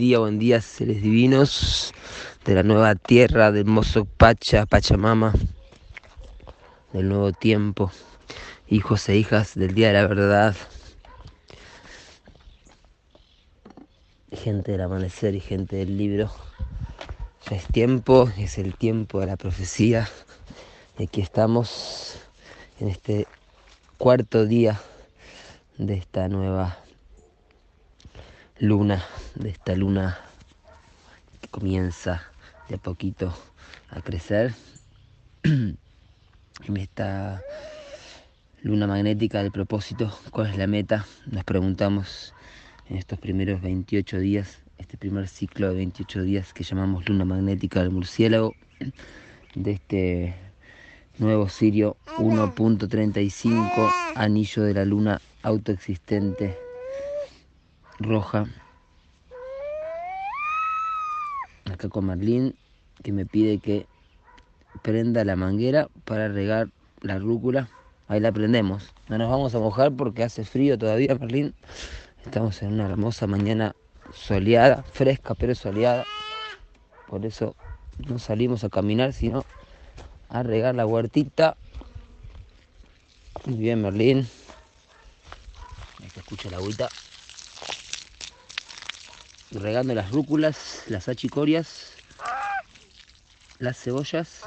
Día, buen día, seres divinos de la nueva tierra, del mozo Pacha, Pachamama, del nuevo tiempo, hijos e hijas del día de la verdad, gente del amanecer y gente del libro. Ya es tiempo, es el tiempo de la profecía. Y aquí estamos en este cuarto día de esta nueva luna, de esta luna que comienza de a poquito a crecer. en esta luna magnética del propósito, ¿cuál es la meta? Nos preguntamos en estos primeros 28 días, este primer ciclo de 28 días que llamamos luna magnética del murciélago, de este nuevo Sirio 1.35, anillo de la luna autoexistente roja. Acá con Marlín, que me pide que prenda la manguera para regar la rúcula. Ahí la prendemos. No nos vamos a mojar porque hace frío todavía, Marlín. Estamos en una hermosa mañana soleada, fresca pero soleada. Por eso no salimos a caminar, sino a regar la huertita. Muy bien, Merlín. Ahí escucha la agüita regando las rúculas, las achicorias, las cebollas.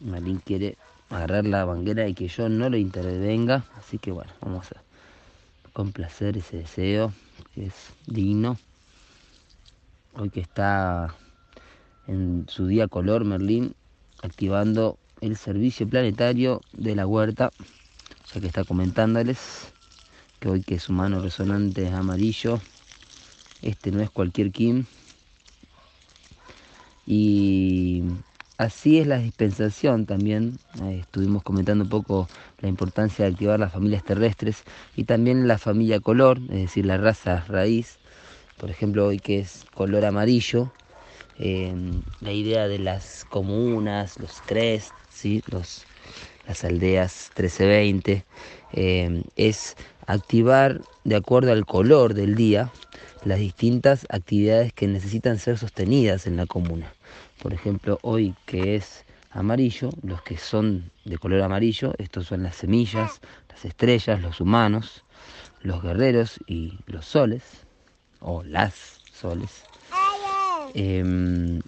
Malín quiere agarrar la banguera y que yo no lo intervenga, así que bueno, vamos a complacer ese deseo que es digno. Hoy que está en su día color Merlín activando el servicio planetario de la huerta, ya que está comentándoles que hoy que su mano resonante es amarillo, este no es cualquier Kim. Y así es la dispensación también. estuvimos comentando un poco la importancia de activar las familias terrestres y también la familia color, es decir, la raza raíz. Por ejemplo, hoy que es color amarillo, em, la idea de las comunas, los tres, ¿sí? los, las aldeas 1320, em, es activar de acuerdo al color del día las distintas actividades que necesitan ser sostenidas en la comuna. Por ejemplo, hoy que es amarillo, los que son de color amarillo, estos son las semillas, las estrellas, los humanos, los guerreros y los soles, o las soles, em,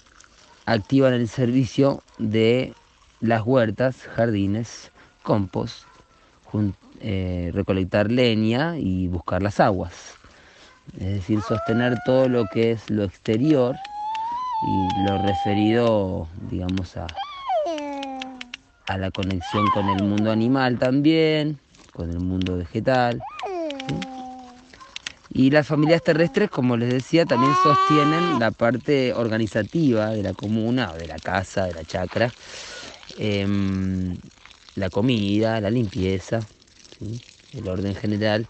activan el servicio de las huertas, jardines, compost, eh, recolectar leña y buscar las aguas es decir, sostener todo lo que es lo exterior y lo referido, digamos, a, a la conexión con el mundo animal también, con el mundo vegetal. Y las familias terrestres, como les decía, también sostienen la parte organizativa de la comuna, de la casa, de la chacra, em, la comida, la limpieza, el orden general.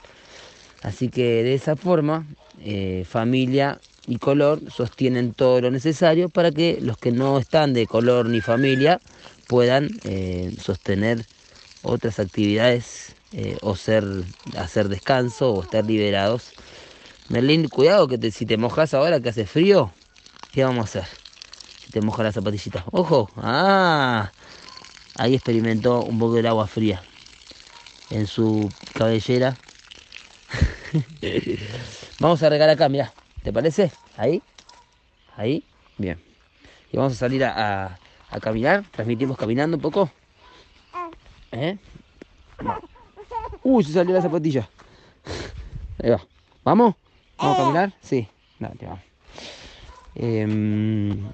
Así que de esa forma, eh, familia y color sostienen todo lo necesario para que los que no están de color ni familia puedan eh, sostener otras actividades eh, o ser, hacer descanso o estar liberados. Merlín, cuidado que si te mojas ahora que hace frío, ¿qué vamos a hacer? Si te moja la zapatillita. Ojo, ah, ahí experimentó un poco del agua fría en su cabellera vamos a regar acá, mira. ¿Te parece? Ahí. Ahí. Bien. Y vamos a salir a, caminar. Transmitimos caminando un poco. ¿Eh? Uy, se salió la zapatilla. Ahí va. ¿Vamos? ¿Vamos a caminar? Sí. Dale, vamos. Em,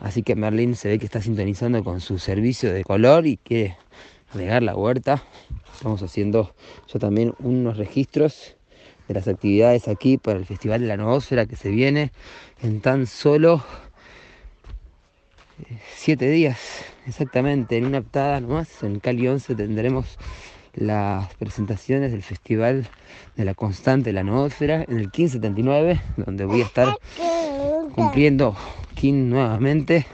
así que Merlin se ve que está sintonizando con su servicio de color y quiere regar la huerta. Estamos haciendo yo también unos registros de las actividades aquí para el Festival de la Noósfera que se viene en tan solo eh, siete días, exactamente, en una octada nomás. En Cali 11 tendremos las presentaciones del Festival de la Constante de la Noósfera en el 1579, donde voy a estar cumpliendo King nuevamente,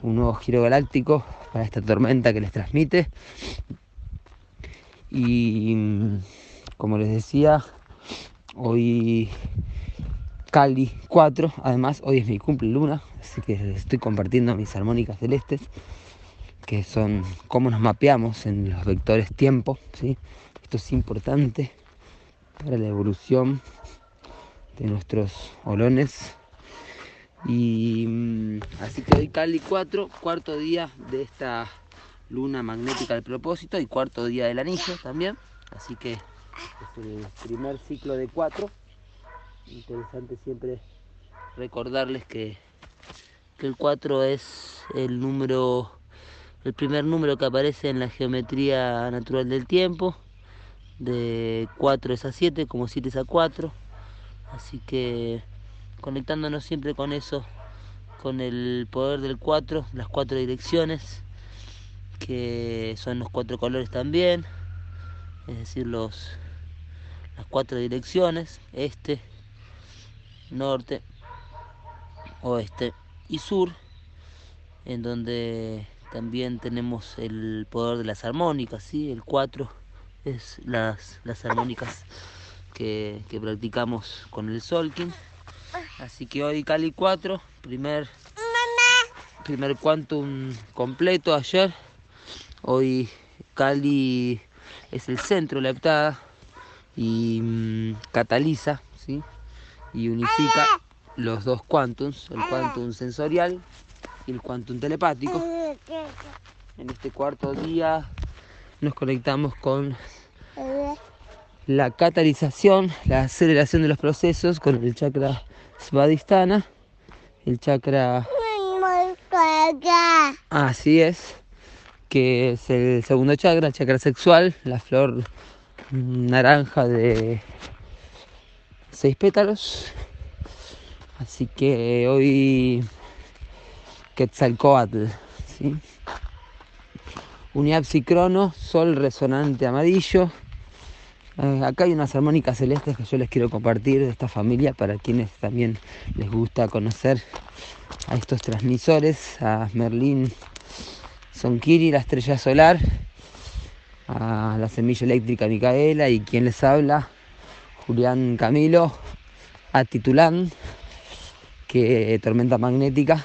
un nuevo giro galáctico para esta tormenta que les transmite. Y como les decía, hoy Cali 4, además hoy es mi cumple luna, así que estoy compartiendo mis armónicas celestes, que son cómo nos mapeamos en los vectores tiempo, ¿sí? Esto es importante para la evolución de nuestros olones. Y mm, así que hoy Cali 4, cuarto día de esta luna magnética del propósito y cuarto día del anillo también. Así que es el primer ciclo de cuatro. Interesante siempre recordarles que, que el 4 es el número, el primer número que aparece en la geometría natural del tiempo. De 4 es a 7, como 7 es a 4. Así que conectándonos siempre con eso, con el poder del 4, las cuatro direcciones, que son los cuatro colores también, es decir, los, las cuatro direcciones, este, norte, oeste y sur, en donde también tenemos el poder de las armónicas, ¿sí? el 4 es las, las armónicas que, que, practicamos con el Solkin. Así que hoy Cali 4, primer, primer quantum completo ayer. Hoy Cali es el centro la heptada y mmm, cataliza ¿sí? y unifica los dos quantums, el quantum sensorial y el quantum telepático. En este cuarto día nos conectamos con la catalización, la aceleración de los procesos con el chakra Svadhisthana, el chakra... Así es que es el segundo chakra, el chakra sexual, la flor naranja de seis pétalos. Así que hoy Quetzalcoatl, ¿sí? Unidad psicrono, sol resonante amarillo. Eh, acá hay unas armónicas celestes que yo les quiero compartir de esta familia para quienes también les gusta conocer a estos transmisores, a Merlín son Kiri, la estrella solar, a la semilla eléctrica Micaela y quien les habla, Julián Camilo, a Titulán, que tormenta magnética.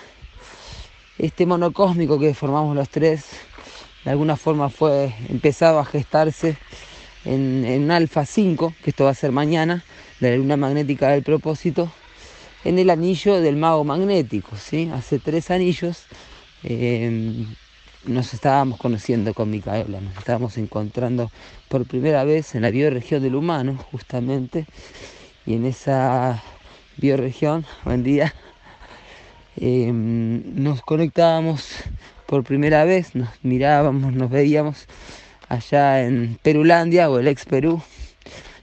Este monocósmico que formamos los tres, de alguna forma fue empezado a gestarse en, en Alfa 5, que esto va a ser mañana, la luna magnética del propósito, en el anillo del mago magnético, ¿sí? Hace tres anillos. Eh, nos estábamos conociendo con Micaela, nos estábamos encontrando por primera vez en la bioregión del humano, justamente, y en esa bioregión, buen día, eh, nos conectábamos por primera vez, nos mirábamos, nos veíamos allá en Perulandia o el ex Perú,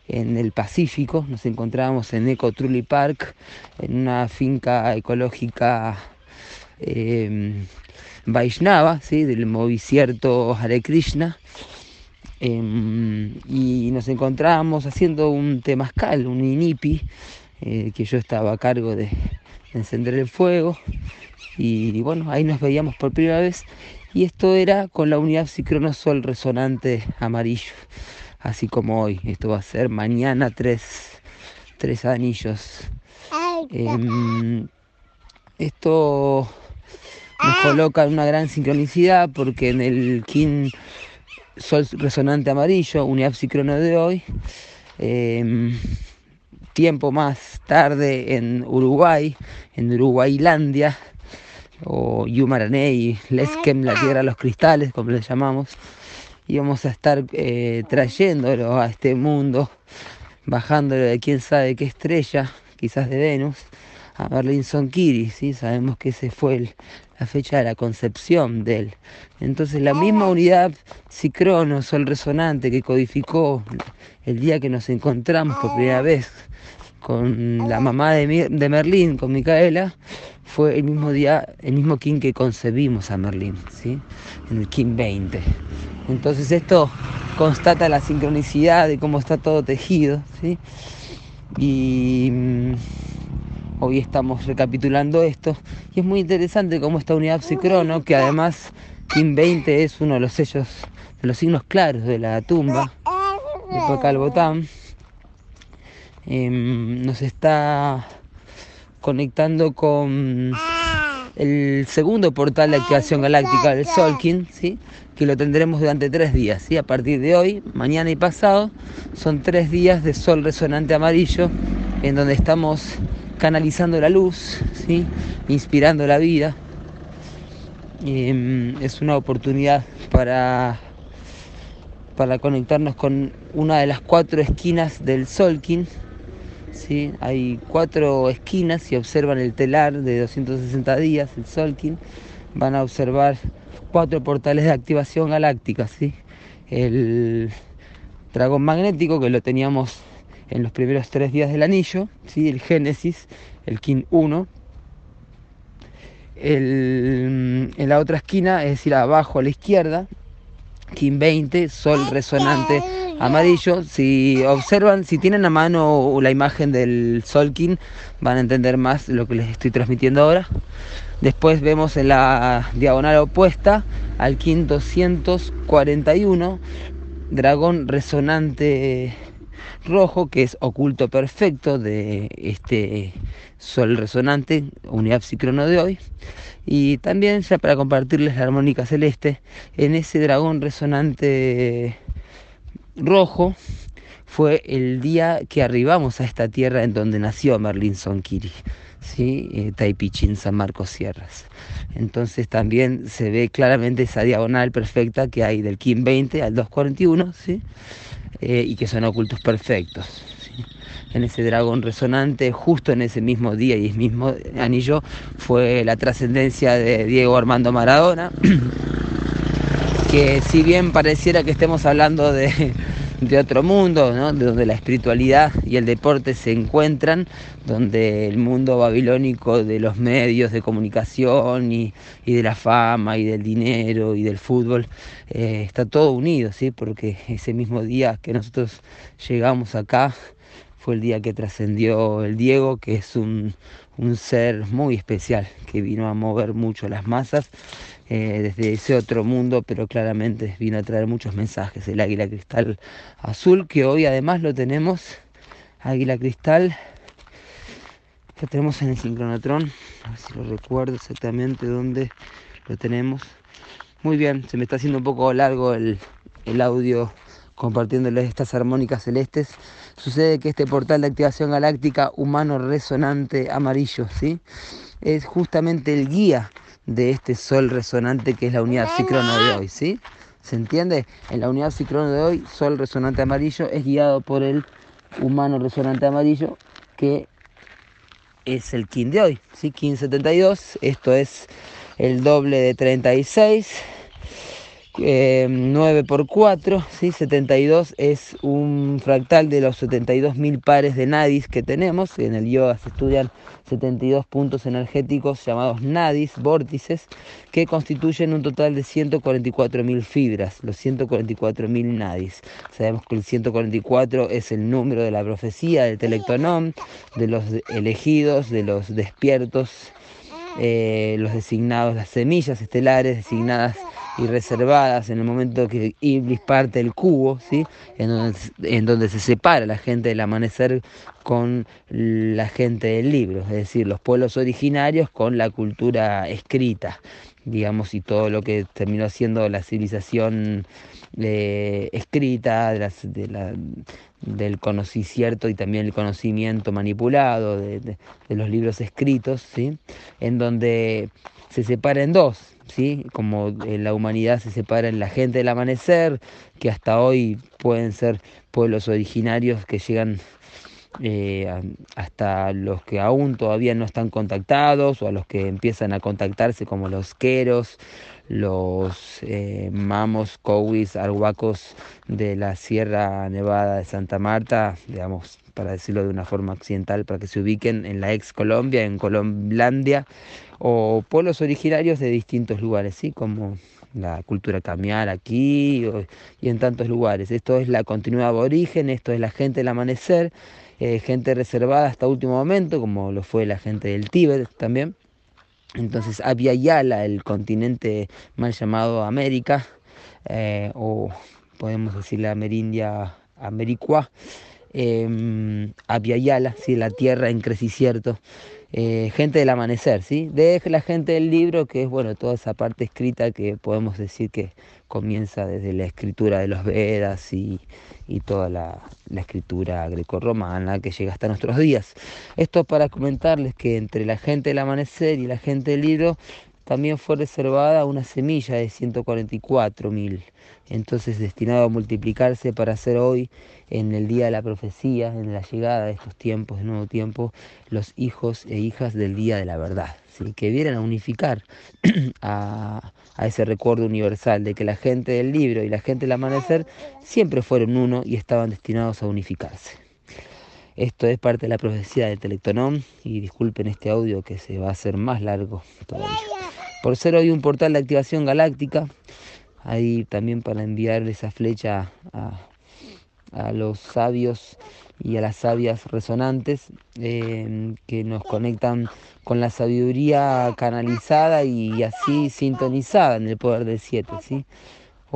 en el Pacífico, nos encontrábamos en Eco Trulli Park, en una finca ecológica. Eh, Vaishnava, ¿sí? del movicierto Hare Krishna. Eh, y nos encontrábamos haciendo un temazcal, un inipi, eh, que yo estaba a cargo de, de encender el fuego. Y, y, bueno, ahí nos veíamos por primera vez. Y esto era con la unidad psicronosol resonante amarillo, así como hoy. Esto va a ser mañana tres, tres anillos. Eh, esto nos coloca en una gran sincronicidad porque en el Kin Sol resonante amarillo, unidad psicrono de hoy, eh, tiempo más tarde en Uruguay, en Uruguaylandia, o Yumaraney, Leskem, la tierra de los cristales, como le llamamos, íbamos a estar eh, trayéndolo a este mundo, bajándolo de quién sabe qué estrella, quizás de Venus, a Merlin Sonkiri, ¿sí? sabemos que ese fue el, la fecha de la concepción de él. Entonces la misma unidad psicrono, sol resonante que codificó el día que nos encontramos por primera vez con la mamá de, de Merlín, con Micaela, fue el mismo día, el mismo King que concebimos a Merlín, ¿sí? en el King 20. Entonces esto constata la sincronicidad de cómo está todo tejido, ¿sí? Y hoy estamos recapitulando esto y es muy interesante cómo esta unidad psicrono, que además Kim 20 es uno de los sellos, de los signos claros de la tumba de Botán, em, nos está conectando con el segundo portal de activación galáctica, el Solkin, ¿sí? que lo tendremos durante tres días. ¿sí? A partir de hoy, mañana y pasado, son tres días de sol resonante amarillo, en donde estamos canalizando la luz, ¿sí? inspirando la vida. Em, es una oportunidad para, para conectarnos con una de las cuatro esquinas del Solkin. ¿sí? Hay cuatro esquinas, si observan el telar de 260 días, el Solkin, van a observar cuatro portales de activación galáctica, ¿sí? El dragón magnético que lo teníamos en los primeros tres días del anillo, ¿sí? el Génesis, el King 1. en la otra esquina, es decir, abajo a la izquierda, King 20, Sol resonante amarillo. Si observan, si tienen a mano la imagen del Sol King, van a entender más lo que les estoy transmitiendo ahora. Después vemos en la diagonal opuesta al King 241, dragón resonante rojo, que es oculto perfecto de este sol resonante, unidad psicrono de hoy. Y también ya para compartirles la armónica celeste, en ese dragón resonante rojo fue el día que arribamos a esta tierra en donde nació Merlin Sonkiri. ¿sí? Eh, Taipichín, San Marcos Sierras. Entonces también se ve claramente esa diagonal perfecta que hay del Kim 20 al 241, ¿sí? Eh, y que son ocultos perfectos. En ese dragón resonante, justo en ese mismo día y ese mismo anillo, fue la trascendencia de Diego Armando Maradona, que si bien pareciera que estemos hablando de de otro mundo, ¿no? de donde la espiritualidad y el deporte se encuentran, donde el mundo babilónico de los medios de comunicación y, de la fama y del dinero y del fútbol eh, está todo unido, ¿sí? porque ese mismo día que nosotros llegamos acá fue el día que trascendió el Diego, que es un, un ser muy especial, que vino a mover mucho las masas eh, desde ese otro mundo, pero claramente vino a traer muchos mensajes. El águila cristal azul, que hoy además lo tenemos, águila cristal, lo tenemos en el sincronotron, a ver si lo recuerdo exactamente dónde lo tenemos. Muy bien, se me está haciendo un poco largo el, el audio compartiéndoles estas armónicas celestes. Sucede que este portal de activación galáctica humano resonante amarillo, ¿sí? Es justamente el guía de este sol resonante que es la unidad psicrono de hoy, ¿sí? ¿Se entiende? En la unidad psicrono de hoy, sol resonante amarillo es guiado por el humano resonante amarillo que es el kin de hoy, ¿sí? 1572, esto es el doble de 36 9 eh, por 4, ¿sí? 72 es un fractal de los 72.000 pares de nadis que tenemos. En el yoga se estudian 72 puntos energéticos llamados nadis, vórtices, que constituyen un total de 144.000 fibras, los 144.000 nadis. Sabemos que el 144 es el número de la profecía, del telectonón, de los elegidos, de los despiertos, eh, los designados, las semillas estelares designadas y reservadas en el momento que Iblis parte el cubo, ¿sí? en, donde, se separa la gente del amanecer con la gente del libro, es decir, los pueblos originarios con la cultura escrita, digamos, y todo lo que terminó siendo la civilización eh, escrita, del conocimiento y también el conocimiento manipulado de, de, los libros escritos, ¿sí? en donde se separa en dos, ¿sí? como eh, la humanidad se separa en la gente del amanecer, que hasta hoy pueden ser pueblos originarios que llegan eh, hasta los que aún todavía no están contactados o a los que empiezan a contactarse como los queros, los eh, mamos, cowis, arhuacos de la Sierra Nevada de Santa Marta, digamos, para decirlo de una forma occidental, para que se ubiquen en la ex Colombia, en Colomblandia, o pueblos originarios de distintos lugares, como la cultura camiar aquí y en tantos lugares. Esto es la continuidad aborigen, esto es la gente del amanecer, eh, gente reservada hasta último momento, como lo fue la gente del Tíbet también. Entonces había Yala, el continente mal llamado América, eh, o podemos decir la Amerindia Americua, eh, Apiayala, ¿sí? la tierra en crecicierto, eh, gente del amanecer, ¿sí? de la gente del libro, que es bueno, toda esa parte escrita que podemos decir que comienza desde la escritura de los Vedas y, y toda la, la escritura grecorromana que llega hasta nuestros días. Esto para comentarles que entre la gente del amanecer y la gente del libro también fue reservada una semilla de 144.000, entonces destinado a multiplicarse para ser hoy, en el día de la profecía, en la llegada de estos tiempos, de nuevo tiempo, los hijos e hijas del día de la verdad, que vienen a unificar a ese recuerdo universal de que la gente del libro y la gente del amanecer siempre fueron uno y estaban destinados a unificarse. Esto es parte de la profecía del Telectonón y disculpen este audio que se va a hacer más largo todavía. Por ser hoy un portal de activación galáctica, ahí también para enviar esa flecha a, los sabios y a las sabias resonantes eh, que nos conectan con la sabiduría canalizada y así sintonizada en el poder del 7. ¿sí?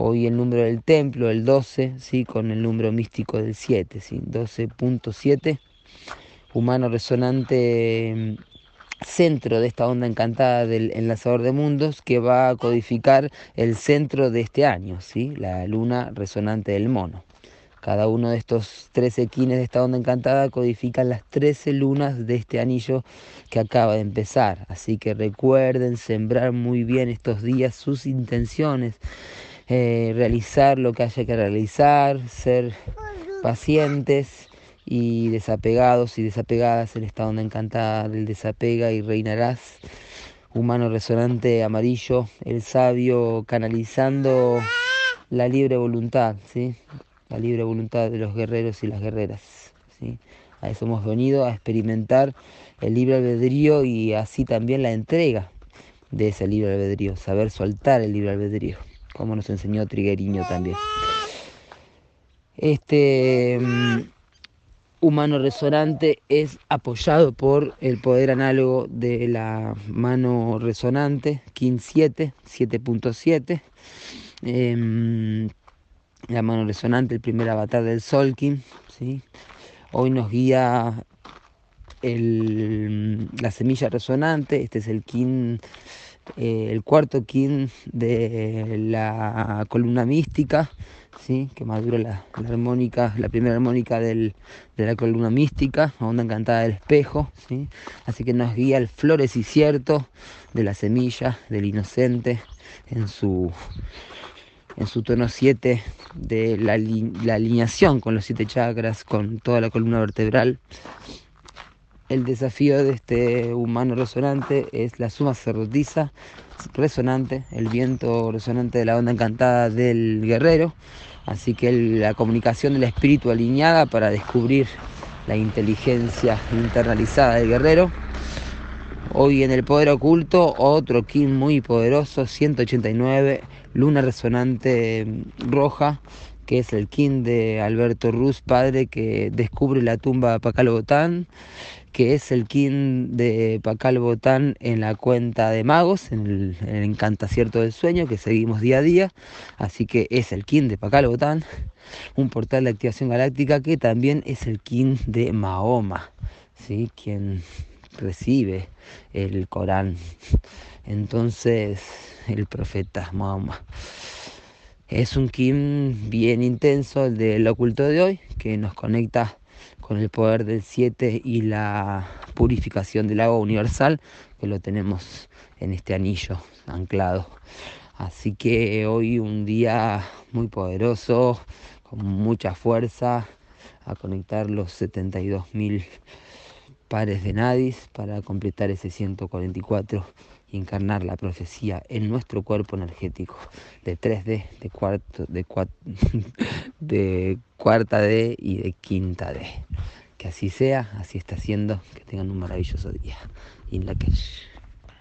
Hoy el número del templo, el 12, ¿sí? con el número místico del 7, ¿sí? 12.7, humano resonante centro de esta onda encantada del enlazador de mundos que va a codificar el centro de este año, ¿sí? la luna resonante del mono. Cada uno de estos 13 quines de esta onda encantada codifican las 13 lunas de este anillo que acaba de empezar. Así que recuerden sembrar muy bien estos días sus intenciones, eh, realizar lo que haya que realizar, ser pacientes y desapegados y desapegadas en esta onda encantada del desapega y reinarás. Humano resonante amarillo, el sabio canalizando la libre voluntad, ¿sí? la libre voluntad de los guerreros y las guerreras. ¿sí? A eso hemos venido, a experimentar el libre albedrío y así también la entrega de ese libre albedrío, saber soltar el libre albedrío, como nos enseñó Trigueriño también. Este humano resonante es apoyado por el poder análogo de la mano resonante, KIN 7, 7.7. Eh, la mano resonante, el primer avatar del Solkin. ¿sí? Hoy nos guía el, la semilla resonante, este es el kin, eh, el cuarto kin de la columna mística, ¿sí? que madura la, armónica, la primera armónica del, de la columna mística, onda encantada del espejo, ¿sí? así que nos guía el florecicierto de la semilla, del inocente, en su en su tono 7 de la, la, alineación con los siete chakras, con toda la columna vertebral. El desafío de este humano resonante es la suma sacerdotisa resonante, el viento resonante de la onda encantada del guerrero. Así que la comunicación del espíritu alineada para descubrir la inteligencia internalizada del guerrero. Hoy en el poder oculto, otro King muy poderoso, 189, luna resonante roja, que es el King de Alberto Ruz, padre, que descubre la tumba de Pacal Botán, que es el King de Pacal Botán en la cuenta de magos, en el, en el encantacierto del sueño, que seguimos día a día. Así que es el King de Pacal Botán, un portal de activación galáctica que también es el King de Mahoma, ¿sí? quien recibe el Corán. Entonces, el profeta Mahoma. Es un Kim bien intenso, el del oculto de hoy, que nos conecta con el poder del 7 y la purificación del agua universal, que lo tenemos en este anillo anclado. Así que hoy un día muy poderoso, con mucha fuerza, a conectar los 72.000 pares de nadis para completar ese 144 y encarnar la profecía en nuestro cuerpo energético de 3D, de, cuarto, de, de cuarta D y de quinta D. Que así sea, así está siendo, que tengan un maravilloso día. In la